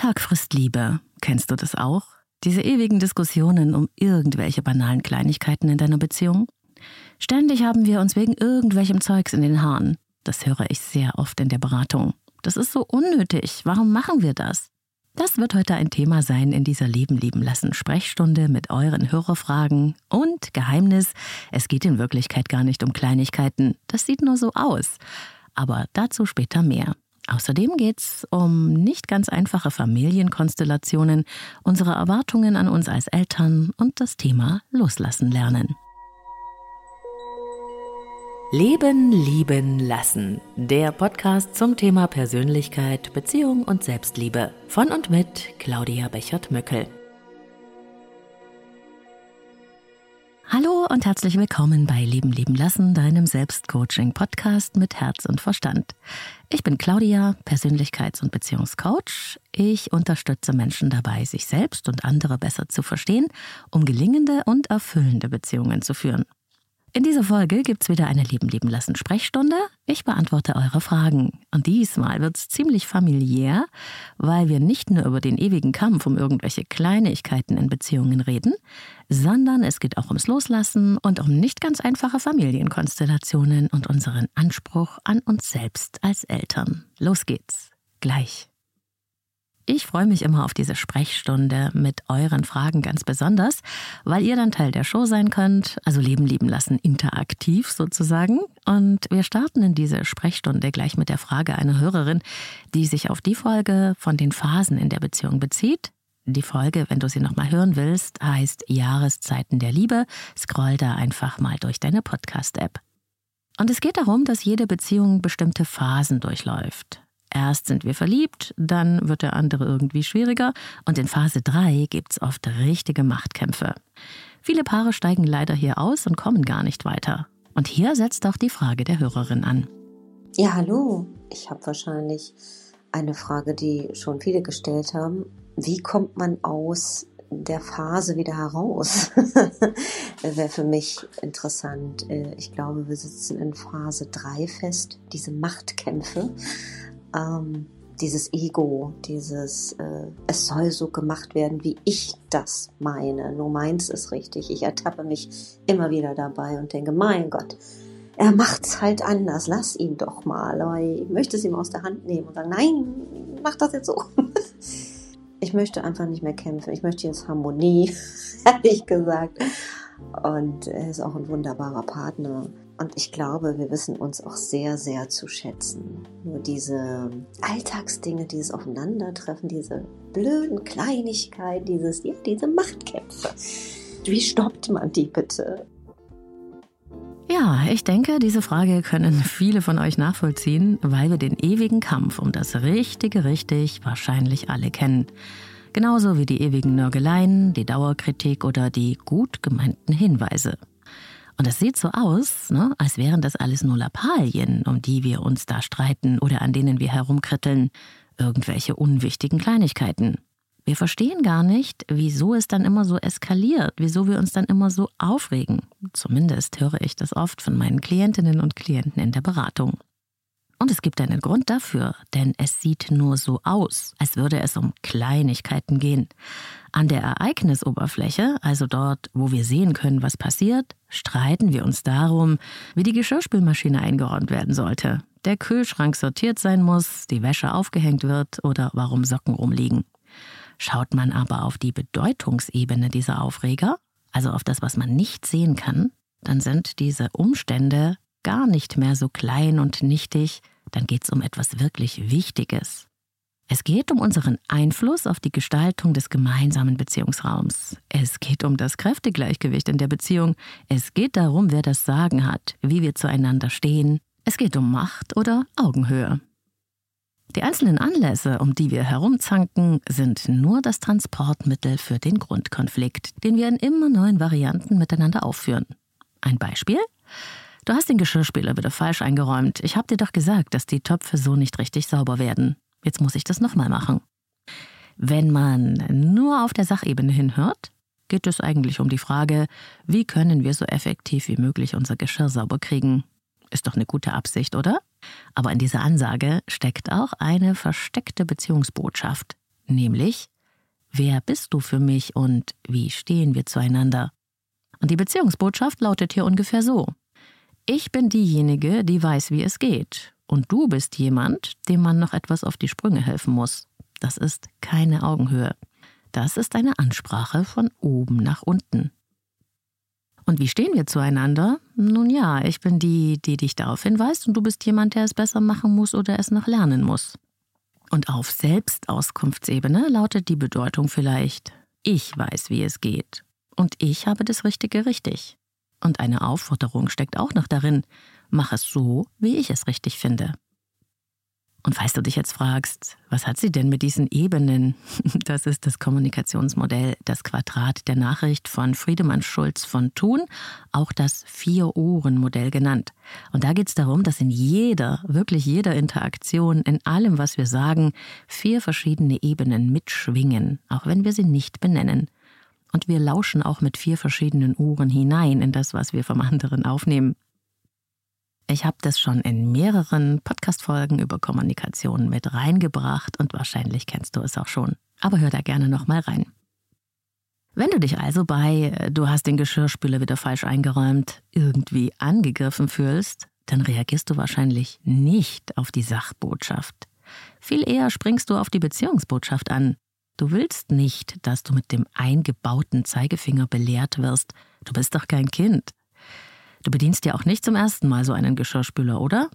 Alltag frisst Liebe. Kennst du das auch? Diese ewigen Diskussionen um irgendwelche banalen Kleinigkeiten in deiner Beziehung? Ständig haben wir uns wegen irgendwelchem Zeugs in den Haaren. Das höre ich sehr oft in der Beratung. Das ist so unnötig. Warum machen wir das? Das wird heute ein Thema sein in dieser Leben lieben lassen Sprechstunde mit euren Hörerfragen. Und Geheimnis, es geht in Wirklichkeit gar nicht um Kleinigkeiten. Das sieht nur so aus. Aber dazu später mehr. Außerdem geht es um nicht ganz einfache Familienkonstellationen, unsere Erwartungen an uns als Eltern und das Thema Loslassen lernen. Leben, lieben, lassen. Der Podcast zum Thema Persönlichkeit, Beziehung und Selbstliebe. Von und mit Claudia Bechert-Möckel. Hallo und herzlich willkommen bei Leben, lieben, lassen, deinem Selbstcoaching-Podcast mit Herz und Verstand. Ich bin Claudia, Persönlichkeits- und Beziehungscoach. Ich unterstütze Menschen dabei, sich selbst und andere besser zu verstehen, um gelingende und erfüllende Beziehungen zu führen. In dieser Folge gibt's wieder eine Leben leben lassen Sprechstunde. Ich beantworte eure Fragen. Und diesmal wird's ziemlich familiär, weil wir nicht nur über den ewigen Kampf um irgendwelche Kleinigkeiten in Beziehungen reden, sondern es geht auch ums Loslassen und um nicht ganz einfache Familienkonstellationen und unseren Anspruch an uns selbst als Eltern. Los geht's. Gleich. Ich freue mich immer auf diese Sprechstunde mit euren Fragen ganz besonders, weil ihr dann Teil der Show sein könnt, also Leben lieben lassen, interaktiv sozusagen. Und wir starten in diese Sprechstunde gleich mit der Frage einer Hörerin, die sich auf die Folge von den Phasen in der Beziehung bezieht. Die Folge, wenn du sie nochmal hören willst, heißt Jahreszeiten der Liebe. Scroll da einfach mal durch deine Podcast-App. Und es geht darum, dass jede Beziehung bestimmte Phasen durchläuft. Erst sind wir verliebt, dann wird der andere irgendwie schwieriger und in Phase 3 gibt's oft richtige Machtkämpfe. Viele Paare steigen leider hier aus und kommen gar nicht weiter. Und hier setzt auch die Frage der Hörerin an. Ja, hallo. Ich habe wahrscheinlich eine Frage, die schon viele gestellt haben. Wie kommt man aus der Phase wieder heraus? Wäre für mich interessant. Äh, ich glaube, wir sitzen in Phase 3 fest, diese Machtkämpfe ähm, dieses Ego, dieses, äh, es soll so gemacht werden, wie ich das meine. Nur meins ist richtig. Ich ertappe mich immer wieder dabei und denke, mein Gott, er macht's halt anders. Lass ihn doch mal. Aber ich möchte es ihm aus der Hand nehmen und sagen, nein, mach das jetzt so. Ich möchte einfach nicht mehr kämpfen. Ich möchte jetzt Harmonie, ehrlich gesagt. Und er ist auch ein wunderbarer Partner. Und ich glaube, wir wissen uns auch sehr, sehr zu schätzen. Nur diese Alltagsdinge, dieses Aufeinandertreffen, diese blöden Kleinigkeiten, dieses, ja, diese Machtkämpfe. Wie stoppt man die bitte? Ja, ich denke, diese Frage können viele von euch nachvollziehen, weil wir den ewigen Kampf um das Richtige richtig wahrscheinlich alle kennen. Genauso wie die ewigen Nörgeleien, die Dauerkritik oder die gut gemeinten Hinweise. Und es sieht so aus, ne, als wären das alles nur Lappalien, um die wir uns da streiten oder an denen wir herumkritteln, irgendwelche unwichtigen Kleinigkeiten. Wir verstehen gar nicht, wieso es dann immer so eskaliert, wieso wir uns dann immer so aufregen. Zumindest höre ich das oft von meinen Klientinnen und Klienten in der Beratung. Und es gibt einen Grund dafür, denn es sieht nur so aus, als würde es um Kleinigkeiten gehen. An der Ereignisoberfläche, also dort, wo wir sehen können, was passiert, streiten wir uns darum, wie die Geschirrspülmaschine eingeräumt werden sollte, der Kühlschrank sortiert sein muss, die Wäsche aufgehängt wird oder warum Socken rumliegen. Schaut man aber auf die Bedeutungsebene dieser Aufreger, also auf das, was man nicht sehen kann, dann sind diese Umstände gar nicht mehr so klein und nichtig, dann geht es um etwas wirklich Wichtiges. Es geht um unseren Einfluss auf die Gestaltung des gemeinsamen Beziehungsraums. Es geht um das Kräftegleichgewicht in der Beziehung. Es geht darum, wer das Sagen hat, wie wir zueinander stehen. Es geht um Macht oder Augenhöhe. Die einzelnen Anlässe, um die wir herumzanken, sind nur das Transportmittel für den Grundkonflikt, den wir in immer neuen Varianten miteinander aufführen. Ein Beispiel? Du hast den Geschirrspüler wieder falsch eingeräumt. Ich hab dir doch gesagt, dass die Töpfe so nicht richtig sauber werden. Jetzt muss ich das nochmal machen. Wenn man nur auf der Sachebene hinhört, geht es eigentlich um die Frage, wie können wir so effektiv wie möglich unser Geschirr sauber kriegen. Ist doch eine gute Absicht, oder? Aber in dieser Ansage steckt auch eine versteckte Beziehungsbotschaft. nämlich Wer bist du für mich und wie stehen wir zueinander? Und die Beziehungsbotschaft lautet hier ungefähr so. Ich bin diejenige, die weiß, wie es geht. Und du bist jemand, dem man noch etwas auf die Sprünge helfen muss. Das ist keine Augenhöhe. Das ist eine Ansprache von oben nach unten. Und wie stehen wir zueinander? Nun ja, ich bin die, die dich darauf hinweist, und du bist jemand, der es besser machen muss oder es noch lernen muss. Und auf Selbstauskunftsebene lautet die Bedeutung vielleicht, ich weiß, wie es geht. Und ich habe das Richtige richtig. Und eine Aufforderung steckt auch noch darin, mach es so, wie ich es richtig finde. Und falls du dich jetzt fragst, was hat sie denn mit diesen Ebenen? Das ist das Kommunikationsmodell, das Quadrat der Nachricht von Friedemann Schulz von Thun, auch das Vier-Ohren-Modell genannt. Und da geht es darum, dass in jeder, wirklich jeder Interaktion, in allem, was wir sagen, vier verschiedene Ebenen mitschwingen, auch wenn wir sie nicht benennen. Und wir lauschen auch mit vier verschiedenen Ohren hinein in das, was wir vom anderen aufnehmen. Ich habe das schon in mehreren Podcast-Folgen über Kommunikation mit reingebracht und wahrscheinlich kennst du es auch schon. Aber hör da gerne nochmal rein. Wenn du dich also bei äh, du hast den Geschirrspüler wieder falsch eingeräumt irgendwie angegriffen fühlst, dann reagierst du wahrscheinlich nicht auf die Sachbotschaft. Viel eher springst du auf die Beziehungsbotschaft an. Du willst nicht, dass du mit dem eingebauten Zeigefinger belehrt wirst. Du bist doch kein Kind. Du bedienst ja auch nicht zum ersten Mal so einen Geschirrspüler, oder?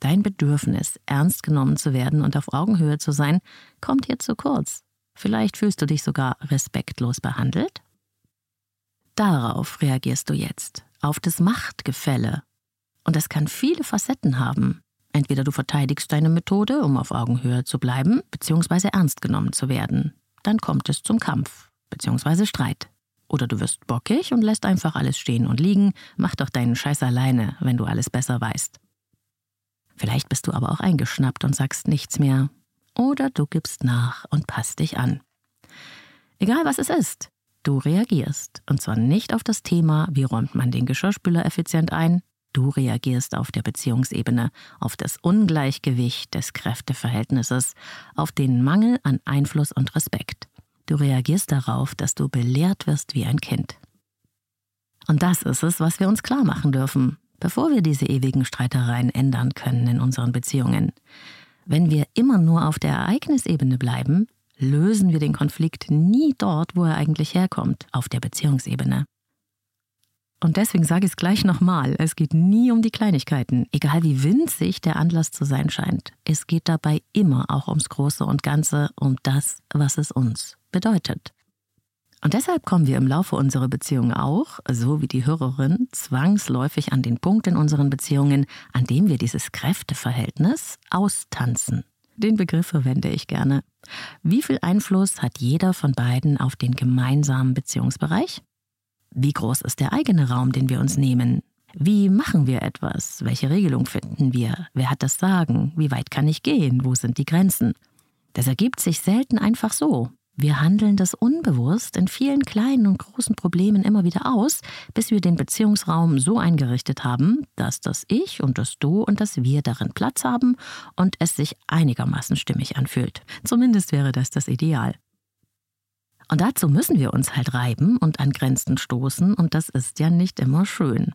Dein Bedürfnis, ernst genommen zu werden und auf Augenhöhe zu sein, kommt hier zu kurz. Vielleicht fühlst du dich sogar respektlos behandelt? Darauf reagierst du jetzt, auf das Machtgefälle. Und es kann viele Facetten haben. Entweder du verteidigst deine Methode, um auf Augenhöhe zu bleiben, beziehungsweise ernst genommen zu werden. Dann kommt es zum Kampf, beziehungsweise Streit. Oder du wirst bockig und lässt einfach alles stehen und liegen, mach doch deinen Scheiß alleine, wenn du alles besser weißt. Vielleicht bist du aber auch eingeschnappt und sagst nichts mehr. Oder du gibst nach und passt dich an. Egal was es ist, du reagierst. Und zwar nicht auf das Thema, wie räumt man den Geschirrspüler effizient ein. Du reagierst auf der Beziehungsebene, auf das Ungleichgewicht des Kräfteverhältnisses, auf den Mangel an Einfluss und Respekt. Du reagierst darauf, dass du belehrt wirst wie ein Kind. Und das ist es, was wir uns klar machen dürfen, bevor wir diese ewigen Streitereien ändern können in unseren Beziehungen. Wenn wir immer nur auf der Ereignisebene bleiben, lösen wir den Konflikt nie dort, wo er eigentlich herkommt, auf der Beziehungsebene. Und deswegen sage ich es gleich nochmal, es geht nie um die Kleinigkeiten, egal wie winzig der Anlass zu sein scheint. Es geht dabei immer auch ums Große und Ganze, um das, was es uns bedeutet. Und deshalb kommen wir im Laufe unserer Beziehung auch, so wie die Hörerin, zwangsläufig an den Punkt in unseren Beziehungen, an dem wir dieses Kräfteverhältnis austanzen. Den Begriff verwende ich gerne. Wie viel Einfluss hat jeder von beiden auf den gemeinsamen Beziehungsbereich? Wie groß ist der eigene Raum, den wir uns nehmen? Wie machen wir etwas? Welche Regelung finden wir? Wer hat das Sagen? Wie weit kann ich gehen? Wo sind die Grenzen? Das ergibt sich selten einfach so. Wir handeln das unbewusst in vielen kleinen und großen Problemen immer wieder aus, bis wir den Beziehungsraum so eingerichtet haben, dass das Ich und das Du und das Wir darin Platz haben und es sich einigermaßen stimmig anfühlt. Zumindest wäre das das Ideal. Und dazu müssen wir uns halt reiben und an Grenzen stoßen, und das ist ja nicht immer schön.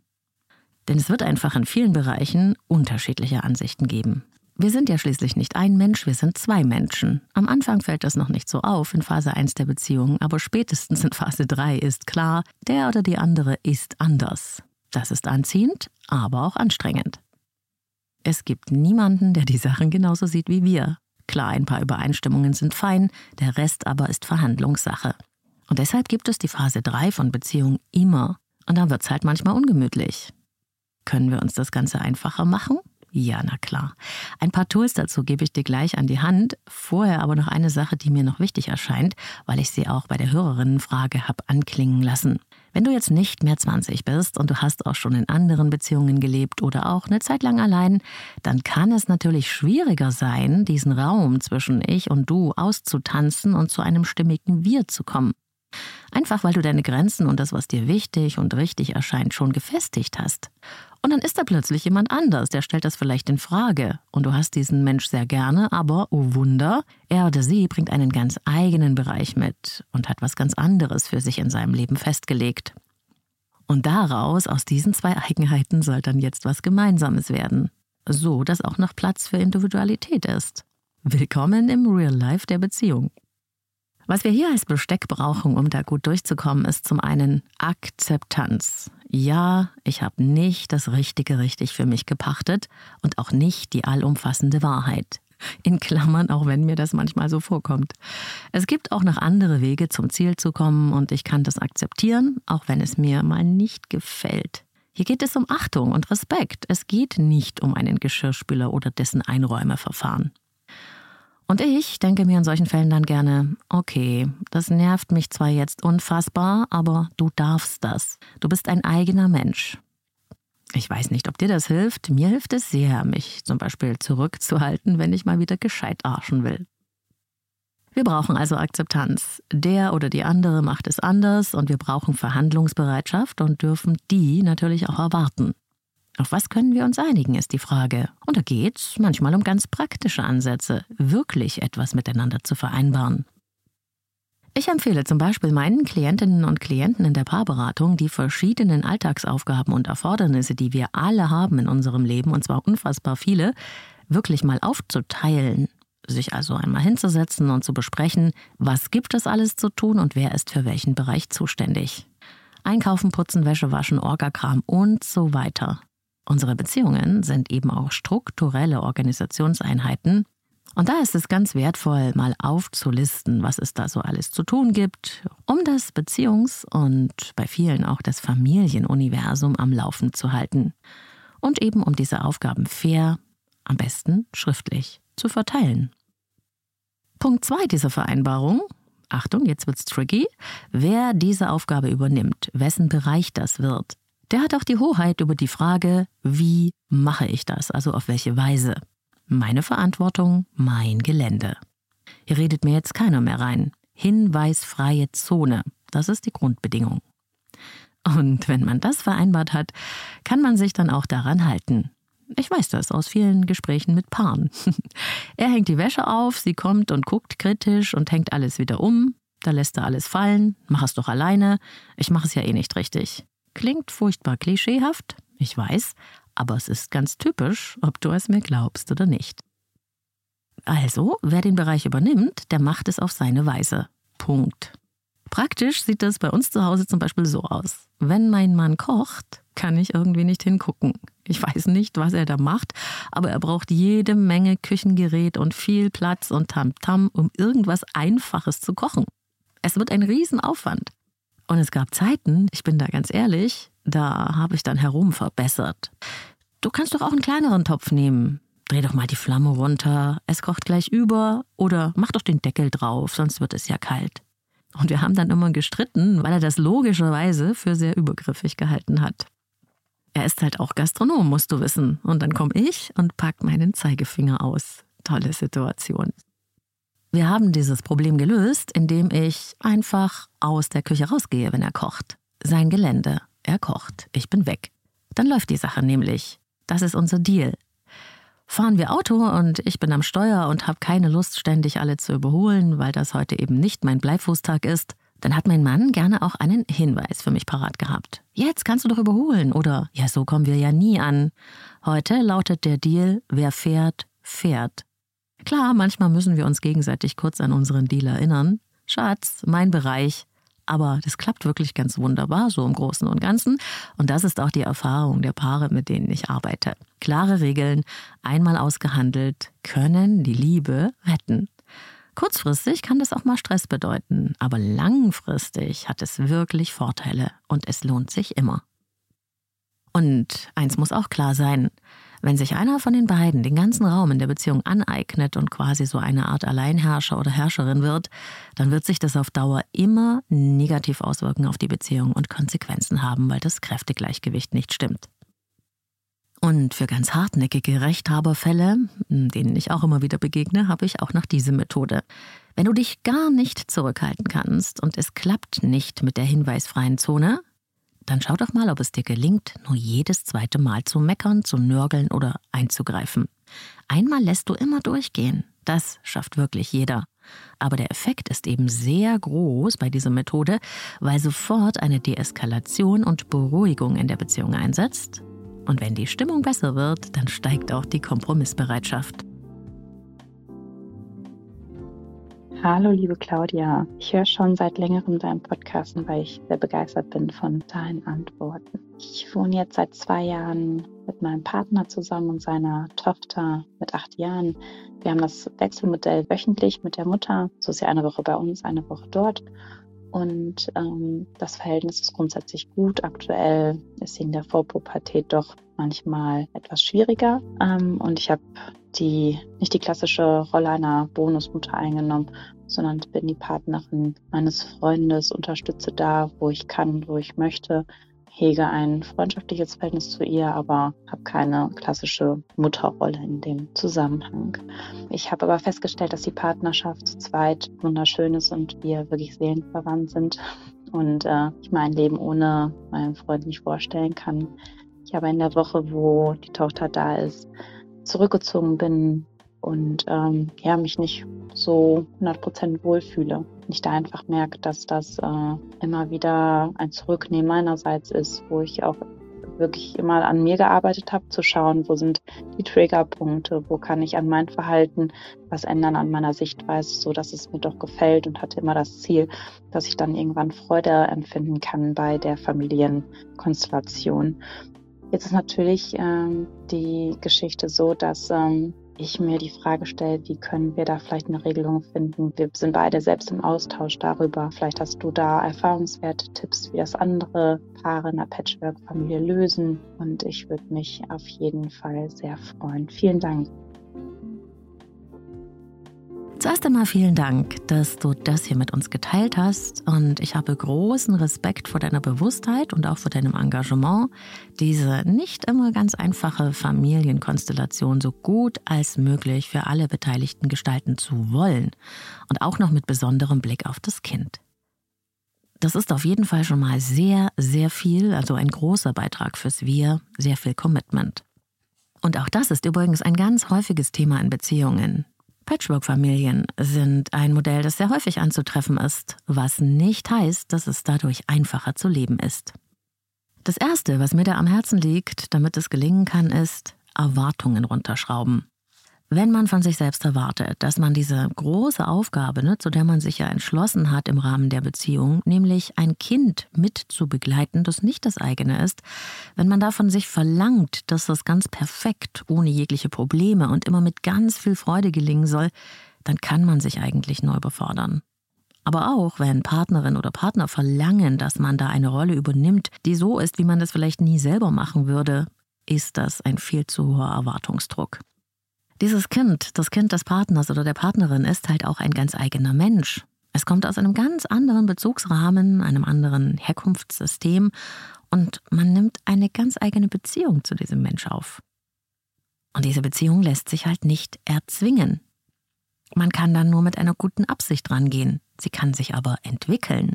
Denn es wird einfach in vielen Bereichen unterschiedliche Ansichten geben. Wir sind ja schließlich nicht ein Mensch, wir sind zwei Menschen. Am Anfang fällt das noch nicht so auf in Phase 1 der Beziehung, aber spätestens in Phase 3 ist klar, der oder die andere ist anders. Das ist anziehend, aber auch anstrengend. Es gibt niemanden, der die Sachen genauso sieht wie wir. Klar, ein paar Übereinstimmungen sind fein, der Rest aber ist Verhandlungssache. Und deshalb gibt es die Phase 3 von Beziehung immer. Und dann wird es halt manchmal ungemütlich. Können wir uns das Ganze einfacher machen? Ja, na klar. Ein paar Tools dazu gebe ich dir gleich an die Hand. Vorher aber noch eine Sache, die mir noch wichtig erscheint, weil ich sie auch bei der Hörerinnenfrage habe anklingen lassen. Wenn du jetzt nicht mehr 20 bist und du hast auch schon in anderen Beziehungen gelebt oder auch eine Zeit lang allein, dann kann es natürlich schwieriger sein, diesen Raum zwischen ich und du auszutanzen und zu einem stimmigen Wir zu kommen. Einfach weil du deine Grenzen und das, was dir wichtig und richtig erscheint, schon gefestigt hast. Und dann ist da plötzlich jemand anders, der stellt das vielleicht in Frage. Und du hast diesen Mensch sehr gerne, aber, oh Wunder, er oder sie bringt einen ganz eigenen Bereich mit und hat was ganz anderes für sich in seinem Leben festgelegt. Und daraus, aus diesen zwei Eigenheiten, soll dann jetzt was Gemeinsames werden. So, dass auch noch Platz für Individualität ist. Willkommen im Real Life der Beziehung. Was wir hier als Besteck brauchen, um da gut durchzukommen, ist zum einen Akzeptanz. Ja, ich habe nicht das Richtige richtig für mich gepachtet und auch nicht die allumfassende Wahrheit. In Klammern, auch wenn mir das manchmal so vorkommt. Es gibt auch noch andere Wege, zum Ziel zu kommen und ich kann das akzeptieren, auch wenn es mir mal nicht gefällt. Hier geht es um Achtung und Respekt. Es geht nicht um einen Geschirrspüler oder dessen Einräumerverfahren. Und ich denke mir in solchen Fällen dann gerne, okay, das nervt mich zwar jetzt unfassbar, aber du darfst das. Du bist ein eigener Mensch. Ich weiß nicht, ob dir das hilft. Mir hilft es sehr, mich zum Beispiel zurückzuhalten, wenn ich mal wieder gescheit arschen will. Wir brauchen also Akzeptanz. Der oder die andere macht es anders und wir brauchen Verhandlungsbereitschaft und dürfen die natürlich auch erwarten. Auf was können wir uns einigen, ist die Frage. Und da geht's manchmal um ganz praktische Ansätze, wirklich etwas miteinander zu vereinbaren. Ich empfehle zum Beispiel meinen Klientinnen und Klienten in der Paarberatung, die verschiedenen Alltagsaufgaben und Erfordernisse, die wir alle haben in unserem Leben, und zwar unfassbar viele, wirklich mal aufzuteilen. Sich also einmal hinzusetzen und zu besprechen, was gibt es alles zu tun und wer ist für welchen Bereich zuständig. Einkaufen, putzen, Wäsche waschen, Orgakram und so weiter. Unsere Beziehungen sind eben auch strukturelle Organisationseinheiten. Und da ist es ganz wertvoll, mal aufzulisten, was es da so alles zu tun gibt, um das Beziehungs- und bei vielen auch das Familienuniversum am Laufen zu halten. Und eben um diese Aufgaben fair, am besten schriftlich, zu verteilen. Punkt 2 dieser Vereinbarung. Achtung, jetzt wird's tricky. Wer diese Aufgabe übernimmt, wessen Bereich das wird, der hat auch die Hoheit über die Frage, wie mache ich das, also auf welche Weise. Meine Verantwortung, mein Gelände. Hier redet mir jetzt keiner mehr rein. Hinweisfreie Zone, das ist die Grundbedingung. Und wenn man das vereinbart hat, kann man sich dann auch daran halten. Ich weiß das aus vielen Gesprächen mit Paaren. er hängt die Wäsche auf, sie kommt und guckt kritisch und hängt alles wieder um. Da lässt er alles fallen. Mach es doch alleine. Ich mache es ja eh nicht richtig. Klingt furchtbar klischeehaft, ich weiß, aber es ist ganz typisch, ob du es mir glaubst oder nicht. Also, wer den Bereich übernimmt, der macht es auf seine Weise. Punkt. Praktisch sieht das bei uns zu Hause zum Beispiel so aus. Wenn mein Mann kocht, kann ich irgendwie nicht hingucken. Ich weiß nicht, was er da macht, aber er braucht jede Menge Küchengerät und viel Platz und Tamtam, -Tam, um irgendwas Einfaches zu kochen. Es wird ein Riesenaufwand. Und es gab Zeiten, ich bin da ganz ehrlich, da habe ich dann herum verbessert. Du kannst doch auch einen kleineren Topf nehmen. Dreh doch mal die Flamme runter, es kocht gleich über oder mach doch den Deckel drauf, sonst wird es ja kalt. Und wir haben dann immer gestritten, weil er das logischerweise für sehr übergriffig gehalten hat. Er ist halt auch Gastronom, musst du wissen. Und dann komme ich und pack meinen Zeigefinger aus. Tolle Situation. Wir haben dieses Problem gelöst, indem ich einfach aus der Küche rausgehe, wenn er kocht. Sein Gelände. Er kocht. Ich bin weg. Dann läuft die Sache nämlich. Das ist unser Deal. Fahren wir Auto und ich bin am Steuer und habe keine Lust, ständig alle zu überholen, weil das heute eben nicht mein Bleifußtag ist, dann hat mein Mann gerne auch einen Hinweis für mich parat gehabt. Jetzt kannst du doch überholen oder ja, so kommen wir ja nie an. Heute lautet der Deal, wer fährt, fährt. Klar, manchmal müssen wir uns gegenseitig kurz an unseren Deal erinnern. Schatz, mein Bereich. Aber das klappt wirklich ganz wunderbar, so im Großen und Ganzen. Und das ist auch die Erfahrung der Paare, mit denen ich arbeite. Klare Regeln, einmal ausgehandelt, können die Liebe retten. Kurzfristig kann das auch mal Stress bedeuten, aber langfristig hat es wirklich Vorteile und es lohnt sich immer. Und eins muss auch klar sein, wenn sich einer von den beiden den ganzen Raum in der Beziehung aneignet und quasi so eine Art Alleinherrscher oder Herrscherin wird, dann wird sich das auf Dauer immer negativ auswirken auf die Beziehung und Konsequenzen haben, weil das Kräftegleichgewicht nicht stimmt. Und für ganz hartnäckige Rechthaberfälle, denen ich auch immer wieder begegne, habe ich auch noch diese Methode. Wenn du dich gar nicht zurückhalten kannst und es klappt nicht mit der hinweisfreien Zone, dann schau doch mal, ob es dir gelingt, nur jedes zweite Mal zu meckern, zu nörgeln oder einzugreifen. Einmal lässt du immer durchgehen. Das schafft wirklich jeder. Aber der Effekt ist eben sehr groß bei dieser Methode, weil sofort eine Deeskalation und Beruhigung in der Beziehung einsetzt. Und wenn die Stimmung besser wird, dann steigt auch die Kompromissbereitschaft. Hallo, liebe Claudia. Ich höre schon seit längerem deinen Podcast, weil ich sehr begeistert bin von deinen Antworten. Ich wohne jetzt seit zwei Jahren mit meinem Partner zusammen und seiner Tochter mit acht Jahren. Wir haben das Wechselmodell wöchentlich mit der Mutter. So ist ja eine Woche bei uns, eine Woche dort. Und ähm, das Verhältnis ist grundsätzlich gut. Aktuell ist sie in der Vorpubertät doch manchmal etwas schwieriger. Ähm, und ich habe die nicht die klassische Rolle einer Bonusmutter eingenommen, sondern bin die Partnerin meines Freundes, unterstütze da, wo ich kann, wo ich möchte, hege ein freundschaftliches Verhältnis zu ihr, aber habe keine klassische Mutterrolle in dem Zusammenhang. Ich habe aber festgestellt, dass die Partnerschaft zu zweit wunderschön ist und wir wirklich seelenverwandt sind und äh, ich mein Leben ohne meinen Freund nicht vorstellen kann. Ich habe in der Woche, wo die Tochter da ist, zurückgezogen bin und ähm, ja, mich nicht so 100% wohlfühle. Ich da einfach merke, dass das äh, immer wieder ein Zurücknehmen meinerseits ist, wo ich auch wirklich immer an mir gearbeitet habe, zu schauen, wo sind die Triggerpunkte, wo kann ich an mein Verhalten was ändern, an meiner Sichtweise, so dass es mir doch gefällt und hatte immer das Ziel, dass ich dann irgendwann Freude empfinden kann bei der Familienkonstellation. Jetzt ist natürlich ähm, die Geschichte so, dass ähm, ich mir die Frage stelle, wie können wir da vielleicht eine Regelung finden? Wir sind beide selbst im Austausch darüber. Vielleicht hast du da Erfahrungswerte, Tipps, wie das andere Paare in einer Patchwork-Familie lösen. Und ich würde mich auf jeden Fall sehr freuen. Vielen Dank. Zuerst einmal vielen Dank, dass du das hier mit uns geteilt hast und ich habe großen Respekt vor deiner Bewusstheit und auch vor deinem Engagement, diese nicht immer ganz einfache Familienkonstellation so gut als möglich für alle Beteiligten gestalten zu wollen und auch noch mit besonderem Blick auf das Kind. Das ist auf jeden Fall schon mal sehr, sehr viel, also ein großer Beitrag fürs Wir, sehr viel Commitment. Und auch das ist übrigens ein ganz häufiges Thema in Beziehungen. Patchwork-Familien sind ein Modell, das sehr häufig anzutreffen ist, was nicht heißt, dass es dadurch einfacher zu leben ist. Das Erste, was mir da am Herzen liegt, damit es gelingen kann, ist Erwartungen runterschrauben. Wenn man von sich selbst erwartet, dass man diese große Aufgabe, ne, zu der man sich ja entschlossen hat im Rahmen der Beziehung, nämlich ein Kind mit zu begleiten, das nicht das eigene ist, wenn man davon sich verlangt, dass das ganz perfekt, ohne jegliche Probleme und immer mit ganz viel Freude gelingen soll, dann kann man sich eigentlich neu befördern. Aber auch wenn Partnerin oder Partner verlangen, dass man da eine Rolle übernimmt, die so ist, wie man das vielleicht nie selber machen würde, ist das ein viel zu hoher Erwartungsdruck. Dieses Kind, das Kind des Partners oder der Partnerin, ist halt auch ein ganz eigener Mensch. Es kommt aus einem ganz anderen Bezugsrahmen, einem anderen Herkunftssystem und man nimmt eine ganz eigene Beziehung zu diesem Mensch auf. Und diese Beziehung lässt sich halt nicht erzwingen. Man kann dann nur mit einer guten Absicht rangehen. Sie kann sich aber entwickeln.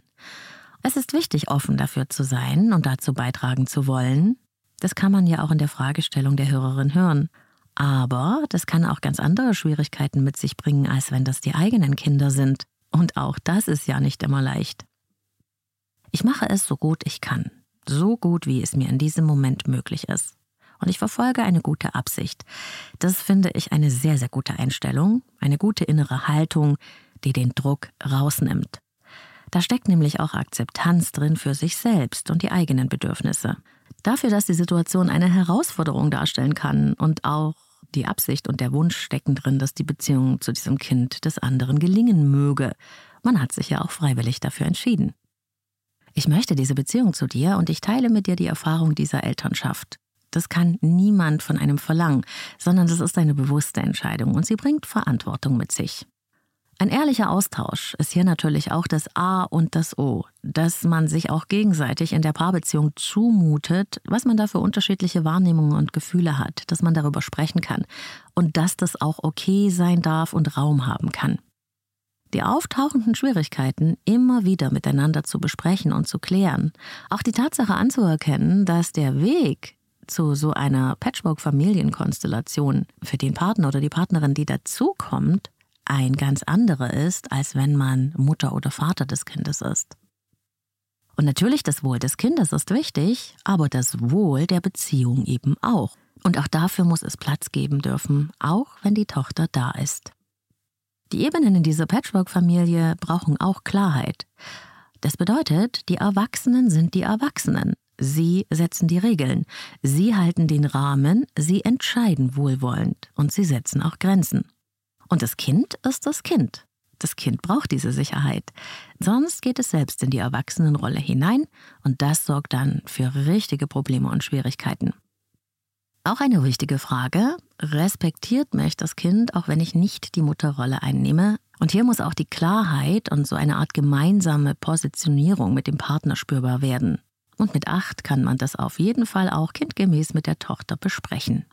Es ist wichtig, offen dafür zu sein und dazu beitragen zu wollen. Das kann man ja auch in der Fragestellung der Hörerin hören. Aber das kann auch ganz andere Schwierigkeiten mit sich bringen, als wenn das die eigenen Kinder sind. Und auch das ist ja nicht immer leicht. Ich mache es so gut ich kann, so gut wie es mir in diesem Moment möglich ist. Und ich verfolge eine gute Absicht. Das finde ich eine sehr, sehr gute Einstellung, eine gute innere Haltung, die den Druck rausnimmt. Da steckt nämlich auch Akzeptanz drin für sich selbst und die eigenen Bedürfnisse. Dafür, dass die Situation eine Herausforderung darstellen kann und auch die Absicht und der Wunsch stecken drin, dass die Beziehung zu diesem Kind des anderen gelingen möge. Man hat sich ja auch freiwillig dafür entschieden. Ich möchte diese Beziehung zu dir und ich teile mit dir die Erfahrung dieser Elternschaft. Das kann niemand von einem verlangen, sondern das ist eine bewusste Entscheidung und sie bringt Verantwortung mit sich. Ein ehrlicher Austausch ist hier natürlich auch das A und das O, dass man sich auch gegenseitig in der Paarbeziehung zumutet, was man da für unterschiedliche Wahrnehmungen und Gefühle hat, dass man darüber sprechen kann und dass das auch okay sein darf und Raum haben kann. Die auftauchenden Schwierigkeiten immer wieder miteinander zu besprechen und zu klären, auch die Tatsache anzuerkennen, dass der Weg zu so einer Patchwork-Familienkonstellation für den Partner oder die Partnerin, die dazukommt, ein ganz anderer ist, als wenn man Mutter oder Vater des Kindes ist. Und natürlich das Wohl des Kindes ist wichtig, aber das Wohl der Beziehung eben auch. Und auch dafür muss es Platz geben dürfen, auch wenn die Tochter da ist. Die Ebenen in dieser Patchwork-Familie brauchen auch Klarheit. Das bedeutet, die Erwachsenen sind die Erwachsenen. Sie setzen die Regeln, sie halten den Rahmen, sie entscheiden wohlwollend und sie setzen auch Grenzen. Und das Kind ist das Kind. Das Kind braucht diese Sicherheit. Sonst geht es selbst in die Erwachsenenrolle hinein und das sorgt dann für richtige Probleme und Schwierigkeiten. Auch eine wichtige Frage, respektiert mich das Kind, auch wenn ich nicht die Mutterrolle einnehme? Und hier muss auch die Klarheit und so eine Art gemeinsame Positionierung mit dem Partner spürbar werden. Und mit acht kann man das auf jeden Fall auch kindgemäß mit der Tochter besprechen.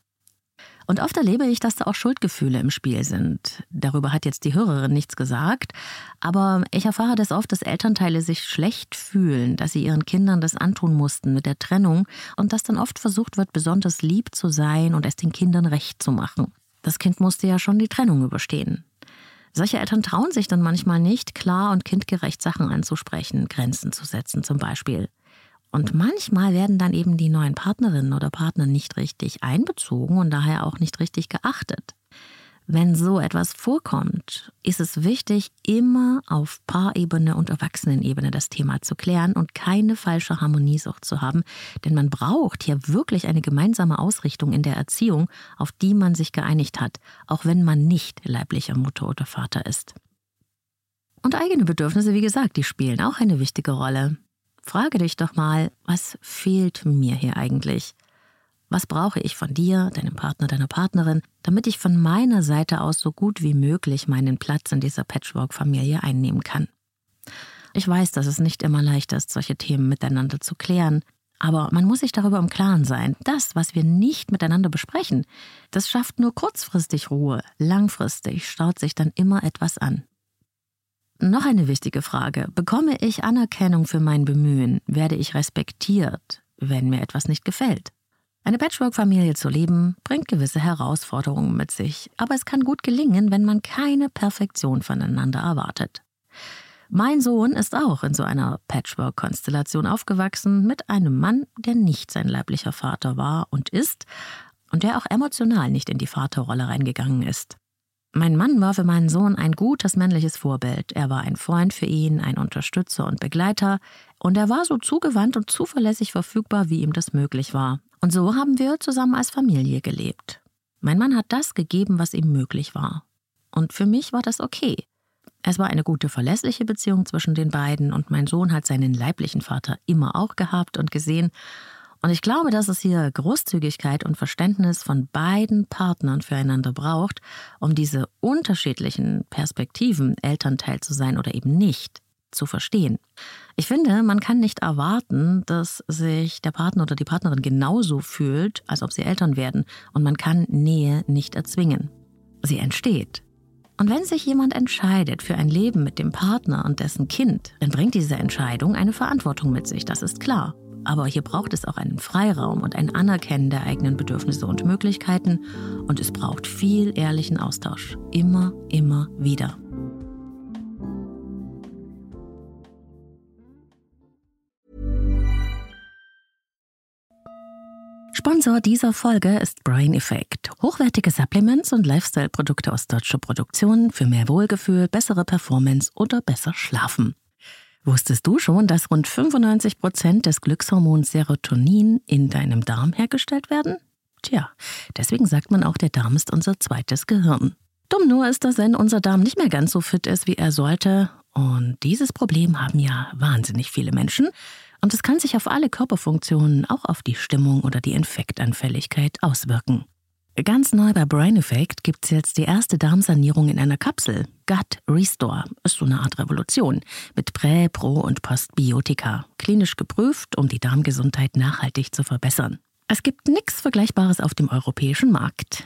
Und oft erlebe ich, dass da auch Schuldgefühle im Spiel sind. Darüber hat jetzt die Hörerin nichts gesagt, aber ich erfahre das oft, dass Elternteile sich schlecht fühlen, dass sie ihren Kindern das antun mussten mit der Trennung und dass dann oft versucht wird, besonders lieb zu sein und es den Kindern recht zu machen. Das Kind musste ja schon die Trennung überstehen. Solche Eltern trauen sich dann manchmal nicht, klar und kindgerecht Sachen anzusprechen, Grenzen zu setzen zum Beispiel. Und manchmal werden dann eben die neuen Partnerinnen oder Partner nicht richtig einbezogen und daher auch nicht richtig geachtet. Wenn so etwas vorkommt, ist es wichtig, immer auf Paarebene und Erwachsenenebene das Thema zu klären und keine falsche Harmoniesucht zu haben, denn man braucht hier wirklich eine gemeinsame Ausrichtung in der Erziehung, auf die man sich geeinigt hat, auch wenn man nicht leiblicher Mutter oder Vater ist. Und eigene Bedürfnisse, wie gesagt, die spielen auch eine wichtige Rolle. Frage dich doch mal, was fehlt mir hier eigentlich? Was brauche ich von dir, deinem Partner, deiner Partnerin, damit ich von meiner Seite aus so gut wie möglich meinen Platz in dieser Patchwork-Familie einnehmen kann? Ich weiß, dass es nicht immer leicht ist, solche Themen miteinander zu klären, aber man muss sich darüber im Klaren sein. Das, was wir nicht miteinander besprechen, das schafft nur kurzfristig Ruhe. Langfristig staut sich dann immer etwas an. Noch eine wichtige Frage. Bekomme ich Anerkennung für mein Bemühen? Werde ich respektiert, wenn mir etwas nicht gefällt? Eine Patchwork-Familie zu leben, bringt gewisse Herausforderungen mit sich, aber es kann gut gelingen, wenn man keine Perfektion voneinander erwartet. Mein Sohn ist auch in so einer Patchwork-Konstellation aufgewachsen mit einem Mann, der nicht sein leiblicher Vater war und ist und der auch emotional nicht in die Vaterrolle reingegangen ist. Mein Mann war für meinen Sohn ein gutes männliches Vorbild. Er war ein Freund für ihn, ein Unterstützer und Begleiter, und er war so zugewandt und zuverlässig verfügbar, wie ihm das möglich war. Und so haben wir zusammen als Familie gelebt. Mein Mann hat das gegeben, was ihm möglich war. Und für mich war das okay. Es war eine gute, verlässliche Beziehung zwischen den beiden, und mein Sohn hat seinen leiblichen Vater immer auch gehabt und gesehen, und ich glaube, dass es hier Großzügigkeit und Verständnis von beiden Partnern füreinander braucht, um diese unterschiedlichen Perspektiven, Elternteil zu sein oder eben nicht, zu verstehen. Ich finde, man kann nicht erwarten, dass sich der Partner oder die Partnerin genauso fühlt, als ob sie Eltern werden, und man kann Nähe nicht erzwingen. Sie entsteht. Und wenn sich jemand entscheidet für ein Leben mit dem Partner und dessen Kind, dann bringt diese Entscheidung eine Verantwortung mit sich, das ist klar. Aber hier braucht es auch einen Freiraum und ein Anerkennen der eigenen Bedürfnisse und Möglichkeiten. Und es braucht viel ehrlichen Austausch. Immer, immer wieder. Sponsor dieser Folge ist Brain Effect. Hochwertige Supplements und Lifestyle-Produkte aus deutscher Produktion für mehr Wohlgefühl, bessere Performance oder besser schlafen. Wusstest du schon, dass rund 95 Prozent des Glückshormons Serotonin in deinem Darm hergestellt werden? Tja, deswegen sagt man auch, der Darm ist unser zweites Gehirn. Dumm nur ist, dass wenn unser Darm nicht mehr ganz so fit ist, wie er sollte. Und dieses Problem haben ja wahnsinnig viele Menschen. Und es kann sich auf alle Körperfunktionen, auch auf die Stimmung oder die Infektanfälligkeit auswirken. Ganz neu bei Brain Effect gibt es jetzt die erste Darmsanierung in einer Kapsel. Gut Restore ist so eine Art Revolution mit Prä-, Pro- und Postbiotika. Klinisch geprüft, um die Darmgesundheit nachhaltig zu verbessern. Es gibt nichts Vergleichbares auf dem europäischen Markt.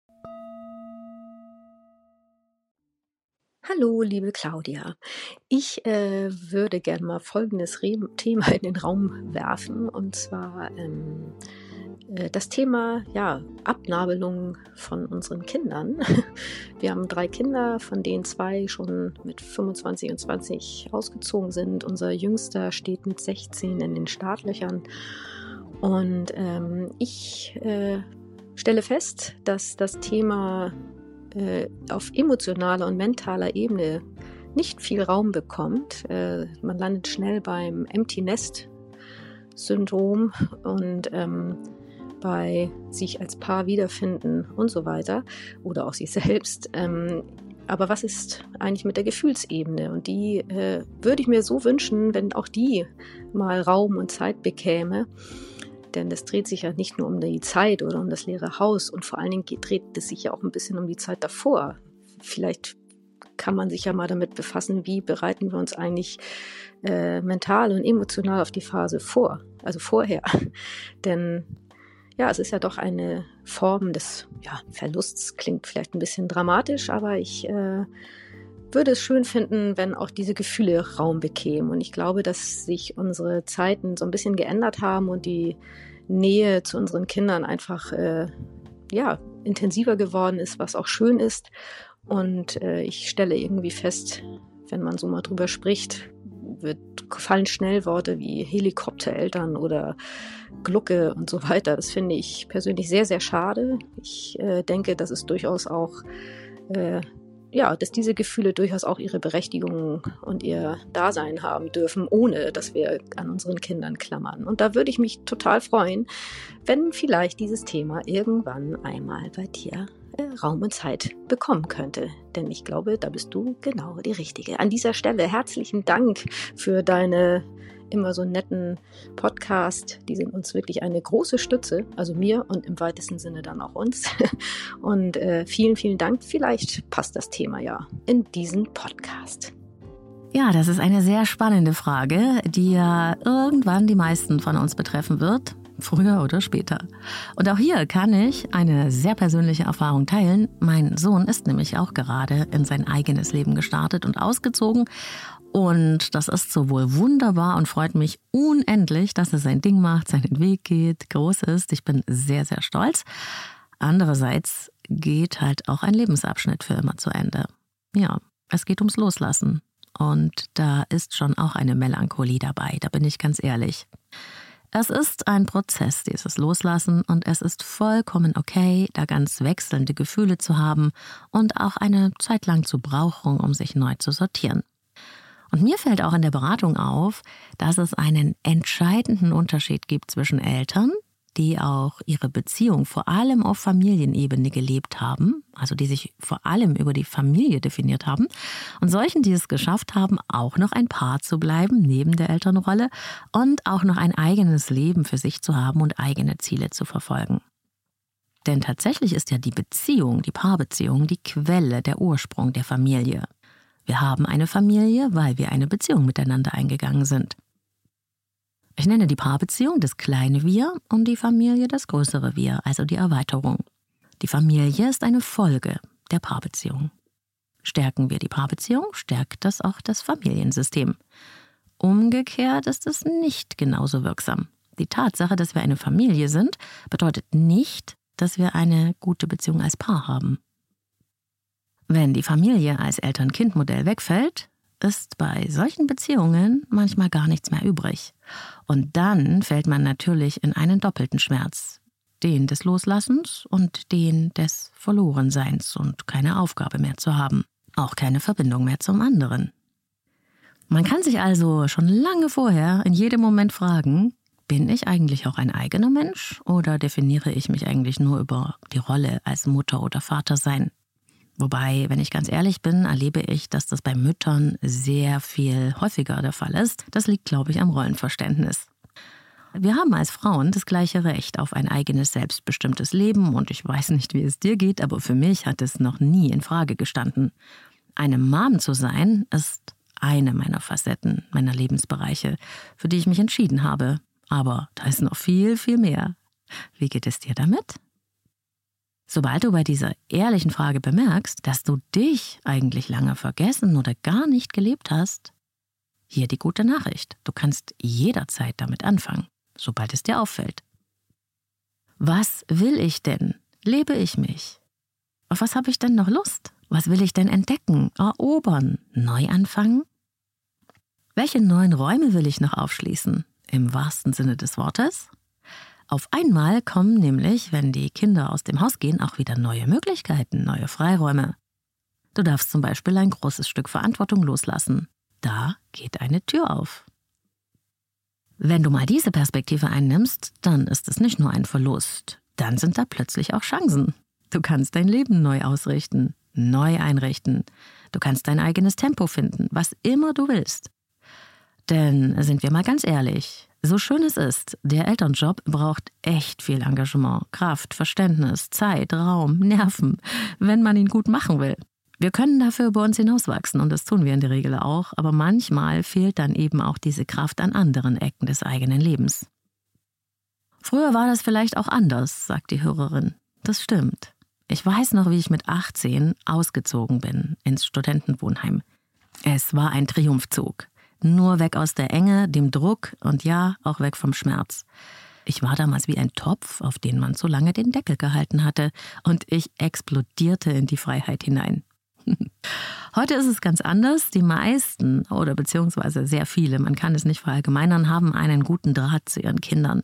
Hallo, liebe Claudia. Ich äh, würde gerne mal folgendes Re Thema in den Raum werfen, und zwar ähm, äh, das Thema ja, Abnabelung von unseren Kindern. Wir haben drei Kinder, von denen zwei schon mit 25 und 20 ausgezogen sind. Unser jüngster steht mit 16 in den Startlöchern. Und ähm, ich äh, stelle fest, dass das Thema äh, auf emotionaler und mentaler Ebene nicht viel Raum bekommt. Äh, man landet schnell beim Empty Nest Syndrom und ähm, bei sich als Paar wiederfinden und so weiter oder auch sich selbst. Ähm, aber was ist eigentlich mit der Gefühlsebene? Und die äh, würde ich mir so wünschen, wenn auch die mal Raum und Zeit bekäme, denn es dreht sich ja nicht nur um die Zeit oder um das leere Haus und vor allen Dingen dreht es sich ja auch ein bisschen um die Zeit davor. Vielleicht kann man sich ja mal damit befassen, wie bereiten wir uns eigentlich äh, mental und emotional auf die Phase vor, also vorher. Denn ja, es ist ja doch eine Form des ja, Verlusts, klingt vielleicht ein bisschen dramatisch, aber ich äh, würde es schön finden, wenn auch diese Gefühle Raum bekämen. Und ich glaube, dass sich unsere Zeiten so ein bisschen geändert haben und die Nähe zu unseren Kindern einfach äh, ja, intensiver geworden ist, was auch schön ist. Und äh, ich stelle irgendwie fest, wenn man so mal drüber spricht, wird, fallen schnell Worte wie Helikoptereltern oder Glucke und so weiter. Das finde ich persönlich sehr, sehr schade. Ich äh, denke, dass es durchaus auch äh, ja, dass diese Gefühle durchaus auch ihre Berechtigung und ihr Dasein haben dürfen, ohne dass wir an unseren Kindern klammern. Und da würde ich mich total freuen, wenn vielleicht dieses Thema irgendwann einmal bei dir äh, Raum und Zeit bekommen könnte. Denn ich glaube, da bist du genau die Richtige. An dieser Stelle herzlichen Dank für deine immer so netten Podcast. Die sind uns wirklich eine große Stütze, also mir und im weitesten Sinne dann auch uns. Und äh, vielen, vielen Dank. Vielleicht passt das Thema ja in diesen Podcast. Ja, das ist eine sehr spannende Frage, die ja irgendwann die meisten von uns betreffen wird, früher oder später. Und auch hier kann ich eine sehr persönliche Erfahrung teilen. Mein Sohn ist nämlich auch gerade in sein eigenes Leben gestartet und ausgezogen und das ist sowohl wunderbar und freut mich unendlich, dass er sein Ding macht, seinen Weg geht, groß ist. Ich bin sehr, sehr stolz. Andererseits geht halt auch ein Lebensabschnitt für immer zu Ende. Ja, es geht ums Loslassen. Und da ist schon auch eine Melancholie dabei, da bin ich ganz ehrlich. Es ist ein Prozess, dieses Loslassen, und es ist vollkommen okay, da ganz wechselnde Gefühle zu haben und auch eine Zeit lang zu brauchen, um sich neu zu sortieren. Und mir fällt auch in der Beratung auf, dass es einen entscheidenden Unterschied gibt zwischen Eltern, die auch ihre Beziehung vor allem auf Familienebene gelebt haben, also die sich vor allem über die Familie definiert haben, und solchen, die es geschafft haben, auch noch ein Paar zu bleiben neben der Elternrolle und auch noch ein eigenes Leben für sich zu haben und eigene Ziele zu verfolgen. Denn tatsächlich ist ja die Beziehung, die Paarbeziehung, die Quelle, der Ursprung der Familie. Wir haben eine Familie, weil wir eine Beziehung miteinander eingegangen sind. Ich nenne die Paarbeziehung das kleine Wir und die Familie das größere Wir, also die Erweiterung. Die Familie ist eine Folge der Paarbeziehung. Stärken wir die Paarbeziehung, stärkt das auch das Familiensystem. Umgekehrt ist es nicht genauso wirksam. Die Tatsache, dass wir eine Familie sind, bedeutet nicht, dass wir eine gute Beziehung als Paar haben. Wenn die Familie als Eltern-Kind-Modell wegfällt, ist bei solchen Beziehungen manchmal gar nichts mehr übrig. Und dann fällt man natürlich in einen doppelten Schmerz. Den des Loslassens und den des Verlorenseins und keine Aufgabe mehr zu haben. Auch keine Verbindung mehr zum anderen. Man kann sich also schon lange vorher in jedem Moment fragen, bin ich eigentlich auch ein eigener Mensch oder definiere ich mich eigentlich nur über die Rolle als Mutter oder Vater sein? Wobei, wenn ich ganz ehrlich bin, erlebe ich, dass das bei Müttern sehr viel häufiger der Fall ist. Das liegt, glaube ich, am Rollenverständnis. Wir haben als Frauen das gleiche Recht auf ein eigenes selbstbestimmtes Leben und ich weiß nicht, wie es dir geht, aber für mich hat es noch nie in Frage gestanden. Eine Mom zu sein ist eine meiner Facetten, meiner Lebensbereiche, für die ich mich entschieden habe. Aber da ist noch viel, viel mehr. Wie geht es dir damit? Sobald du bei dieser ehrlichen Frage bemerkst, dass du dich eigentlich lange vergessen oder gar nicht gelebt hast, hier die gute Nachricht. Du kannst jederzeit damit anfangen, sobald es dir auffällt. Was will ich denn? Lebe ich mich? Auf was habe ich denn noch Lust? Was will ich denn entdecken, erobern, neu anfangen? Welche neuen Räume will ich noch aufschließen? Im wahrsten Sinne des Wortes? Auf einmal kommen nämlich, wenn die Kinder aus dem Haus gehen, auch wieder neue Möglichkeiten, neue Freiräume. Du darfst zum Beispiel ein großes Stück Verantwortung loslassen. Da geht eine Tür auf. Wenn du mal diese Perspektive einnimmst, dann ist es nicht nur ein Verlust, dann sind da plötzlich auch Chancen. Du kannst dein Leben neu ausrichten, neu einrichten. Du kannst dein eigenes Tempo finden, was immer du willst. Denn sind wir mal ganz ehrlich, so schön es ist, der Elternjob braucht echt viel Engagement, Kraft, Verständnis, Zeit, Raum, Nerven, wenn man ihn gut machen will. Wir können dafür über uns hinauswachsen und das tun wir in der Regel auch, aber manchmal fehlt dann eben auch diese Kraft an anderen Ecken des eigenen Lebens. Früher war das vielleicht auch anders, sagt die Hörerin. Das stimmt. Ich weiß noch, wie ich mit 18 ausgezogen bin ins Studentenwohnheim. Es war ein Triumphzug. Nur weg aus der Enge, dem Druck und ja, auch weg vom Schmerz. Ich war damals wie ein Topf, auf den man so lange den Deckel gehalten hatte, und ich explodierte in die Freiheit hinein. Heute ist es ganz anders. Die meisten oder beziehungsweise sehr viele, man kann es nicht verallgemeinern, haben einen guten Draht zu ihren Kindern,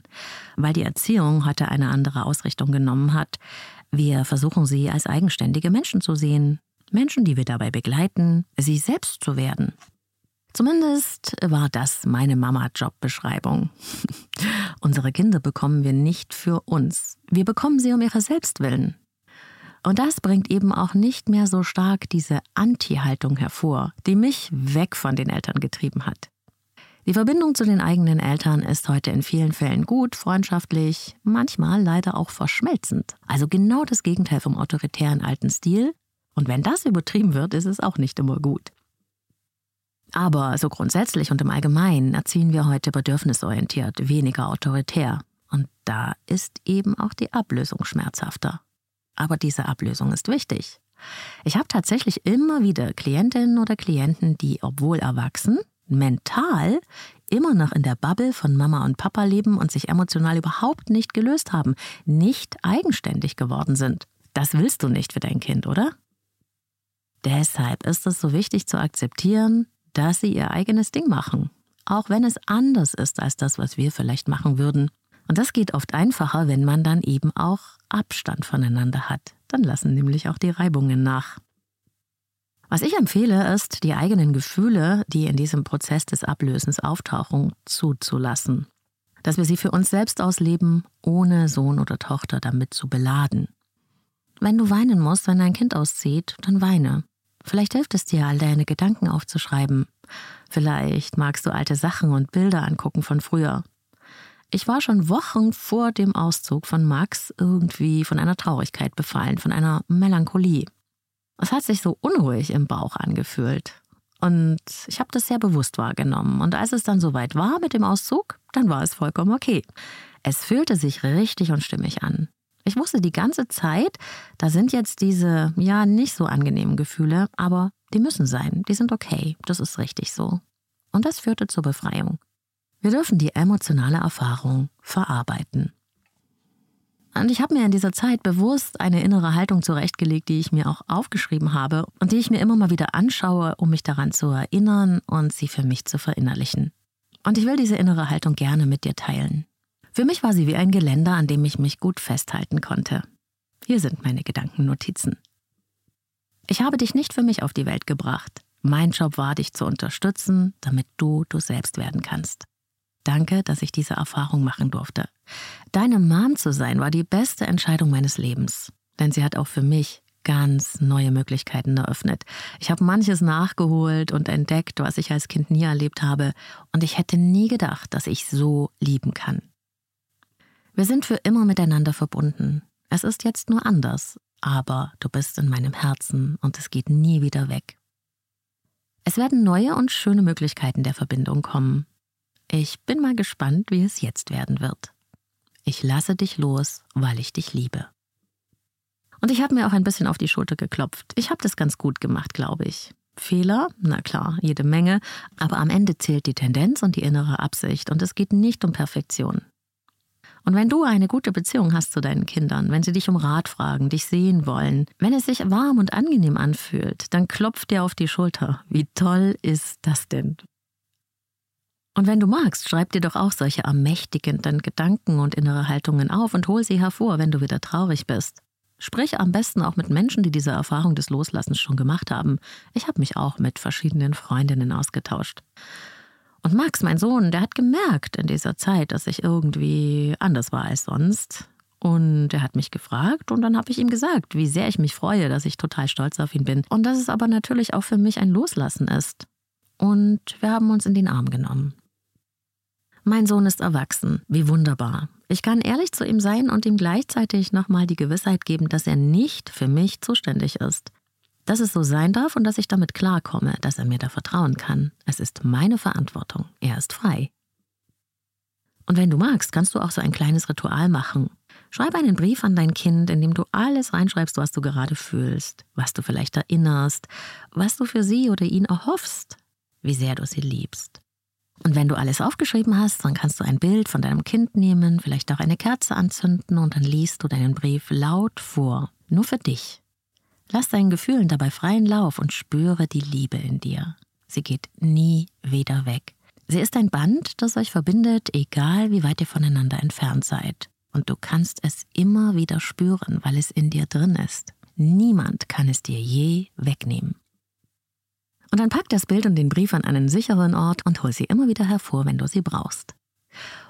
weil die Erziehung heute eine andere Ausrichtung genommen hat. Wir versuchen sie als eigenständige Menschen zu sehen. Menschen, die wir dabei begleiten, sie selbst zu werden. Zumindest war das meine Mama-Job-Beschreibung. Unsere Kinder bekommen wir nicht für uns. Wir bekommen sie um ihre Selbstwillen. Und das bringt eben auch nicht mehr so stark diese Anti-Haltung hervor, die mich weg von den Eltern getrieben hat. Die Verbindung zu den eigenen Eltern ist heute in vielen Fällen gut, freundschaftlich, manchmal leider auch verschmelzend. Also genau das Gegenteil vom autoritären alten Stil. Und wenn das übertrieben wird, ist es auch nicht immer gut. Aber so grundsätzlich und im Allgemeinen erziehen wir heute bedürfnisorientiert, weniger autoritär. Und da ist eben auch die Ablösung schmerzhafter. Aber diese Ablösung ist wichtig. Ich habe tatsächlich immer wieder Klientinnen oder Klienten, die, obwohl erwachsen, mental immer noch in der Bubble von Mama und Papa leben und sich emotional überhaupt nicht gelöst haben, nicht eigenständig geworden sind. Das willst du nicht für dein Kind, oder? Deshalb ist es so wichtig zu akzeptieren, dass sie ihr eigenes Ding machen, auch wenn es anders ist als das, was wir vielleicht machen würden. Und das geht oft einfacher, wenn man dann eben auch Abstand voneinander hat. Dann lassen nämlich auch die Reibungen nach. Was ich empfehle, ist, die eigenen Gefühle, die in diesem Prozess des Ablösens auftauchen, zuzulassen. Dass wir sie für uns selbst ausleben, ohne Sohn oder Tochter damit zu beladen. Wenn du weinen musst, wenn dein Kind auszieht, dann weine. Vielleicht hilft es dir, all deine Gedanken aufzuschreiben. Vielleicht magst du alte Sachen und Bilder angucken von früher. Ich war schon Wochen vor dem Auszug von Max irgendwie von einer Traurigkeit befallen, von einer Melancholie. Es hat sich so unruhig im Bauch angefühlt. Und ich habe das sehr bewusst wahrgenommen. Und als es dann soweit war mit dem Auszug, dann war es vollkommen okay. Es fühlte sich richtig und stimmig an. Ich wusste die ganze Zeit, da sind jetzt diese, ja, nicht so angenehmen Gefühle, aber die müssen sein, die sind okay, das ist richtig so. Und das führte zur Befreiung. Wir dürfen die emotionale Erfahrung verarbeiten. Und ich habe mir in dieser Zeit bewusst eine innere Haltung zurechtgelegt, die ich mir auch aufgeschrieben habe und die ich mir immer mal wieder anschaue, um mich daran zu erinnern und sie für mich zu verinnerlichen. Und ich will diese innere Haltung gerne mit dir teilen. Für mich war sie wie ein Geländer, an dem ich mich gut festhalten konnte. Hier sind meine Gedankennotizen. Ich habe dich nicht für mich auf die Welt gebracht. Mein Job war, dich zu unterstützen, damit du du selbst werden kannst. Danke, dass ich diese Erfahrung machen durfte. Deine Mom zu sein war die beste Entscheidung meines Lebens, denn sie hat auch für mich ganz neue Möglichkeiten eröffnet. Ich habe manches nachgeholt und entdeckt, was ich als Kind nie erlebt habe, und ich hätte nie gedacht, dass ich so lieben kann. Wir sind für immer miteinander verbunden. Es ist jetzt nur anders, aber du bist in meinem Herzen und es geht nie wieder weg. Es werden neue und schöne Möglichkeiten der Verbindung kommen, ich bin mal gespannt, wie es jetzt werden wird. Ich lasse dich los, weil ich dich liebe. Und ich habe mir auch ein bisschen auf die Schulter geklopft. Ich habe das ganz gut gemacht, glaube ich. Fehler? Na klar, jede Menge. Aber am Ende zählt die Tendenz und die innere Absicht. Und es geht nicht um Perfektion. Und wenn du eine gute Beziehung hast zu deinen Kindern, wenn sie dich um Rat fragen, dich sehen wollen, wenn es sich warm und angenehm anfühlt, dann klopft dir auf die Schulter. Wie toll ist das denn? Und wenn du magst, schreib dir doch auch solche ermächtigenden Gedanken und innere Haltungen auf und hol sie hervor, wenn du wieder traurig bist. Sprich am besten auch mit Menschen, die diese Erfahrung des Loslassens schon gemacht haben. Ich habe mich auch mit verschiedenen Freundinnen ausgetauscht. Und Max, mein Sohn, der hat gemerkt in dieser Zeit, dass ich irgendwie anders war als sonst. Und er hat mich gefragt und dann habe ich ihm gesagt, wie sehr ich mich freue, dass ich total stolz auf ihn bin. Und dass es aber natürlich auch für mich ein Loslassen ist. Und wir haben uns in den Arm genommen. Mein Sohn ist erwachsen. Wie wunderbar. Ich kann ehrlich zu ihm sein und ihm gleichzeitig nochmal die Gewissheit geben, dass er nicht für mich zuständig ist. Dass es so sein darf und dass ich damit klarkomme, dass er mir da vertrauen kann. Es ist meine Verantwortung. Er ist frei. Und wenn du magst, kannst du auch so ein kleines Ritual machen. Schreib einen Brief an dein Kind, in dem du alles reinschreibst, was du gerade fühlst, was du vielleicht erinnerst, was du für sie oder ihn erhoffst, wie sehr du sie liebst. Und wenn du alles aufgeschrieben hast, dann kannst du ein Bild von deinem Kind nehmen, vielleicht auch eine Kerze anzünden und dann liest du deinen Brief laut vor, nur für dich. Lass deinen Gefühlen dabei freien Lauf und spüre die Liebe in dir. Sie geht nie wieder weg. Sie ist ein Band, das euch verbindet, egal wie weit ihr voneinander entfernt seid. Und du kannst es immer wieder spüren, weil es in dir drin ist. Niemand kann es dir je wegnehmen. Und dann pack das Bild und den Brief an einen sicheren Ort und hol sie immer wieder hervor, wenn du sie brauchst.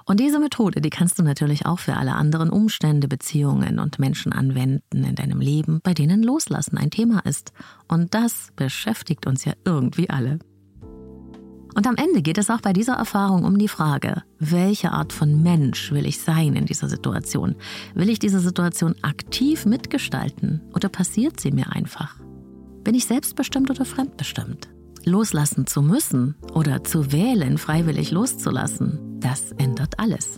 Und diese Methode, die kannst du natürlich auch für alle anderen Umstände, Beziehungen und Menschen anwenden in deinem Leben, bei denen Loslassen ein Thema ist. Und das beschäftigt uns ja irgendwie alle. Und am Ende geht es auch bei dieser Erfahrung um die Frage, welche Art von Mensch will ich sein in dieser Situation? Will ich diese Situation aktiv mitgestalten oder passiert sie mir einfach? Bin ich selbstbestimmt oder fremdbestimmt? Loslassen zu müssen oder zu wählen, freiwillig loszulassen, das ändert alles.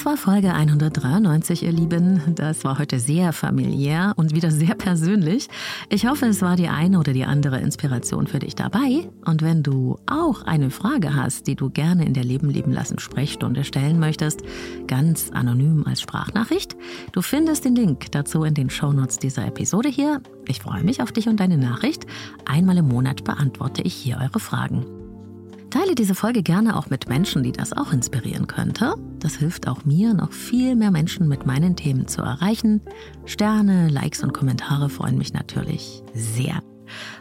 Das war Folge 193, ihr Lieben. Das war heute sehr familiär und wieder sehr persönlich. Ich hoffe, es war die eine oder die andere Inspiration für dich dabei. Und wenn du auch eine Frage hast, die du gerne in der Leben leben lassen Sprechstunde stellen möchtest, ganz anonym als Sprachnachricht, du findest den Link dazu in den Shownotes dieser Episode hier. Ich freue mich auf dich und deine Nachricht. Einmal im Monat beantworte ich hier eure Fragen. Teile diese Folge gerne auch mit Menschen, die das auch inspirieren könnte. Das hilft auch mir, noch viel mehr Menschen mit meinen Themen zu erreichen. Sterne, Likes und Kommentare freuen mich natürlich sehr.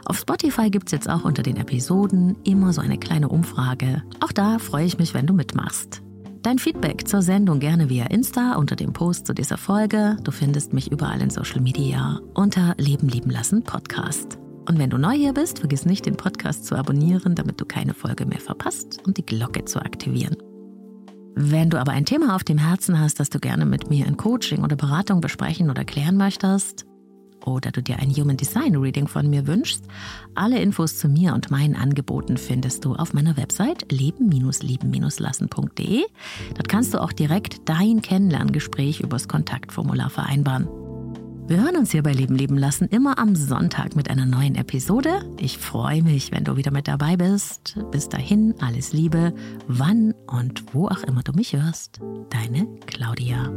Auf Spotify gibt es jetzt auch unter den Episoden immer so eine kleine Umfrage. Auch da freue ich mich, wenn du mitmachst. Dein Feedback zur Sendung gerne via Insta unter dem Post zu dieser Folge. Du findest mich überall in Social Media unter Leben lieben lassen Podcast. Und wenn du neu hier bist, vergiss nicht, den Podcast zu abonnieren, damit du keine Folge mehr verpasst und die Glocke zu aktivieren. Wenn du aber ein Thema auf dem Herzen hast, das du gerne mit mir in Coaching oder Beratung besprechen oder klären möchtest, oder du dir ein Human Design Reading von mir wünschst, alle Infos zu mir und meinen Angeboten findest du auf meiner Website leben-lieben-lassen.de. Dort kannst du auch direkt dein Kennenlerngespräch übers Kontaktformular vereinbaren. Wir hören uns hier bei Leben leben lassen immer am Sonntag mit einer neuen Episode. Ich freue mich, wenn du wieder mit dabei bist. Bis dahin, alles Liebe, wann und wo auch immer du mich hörst. Deine Claudia.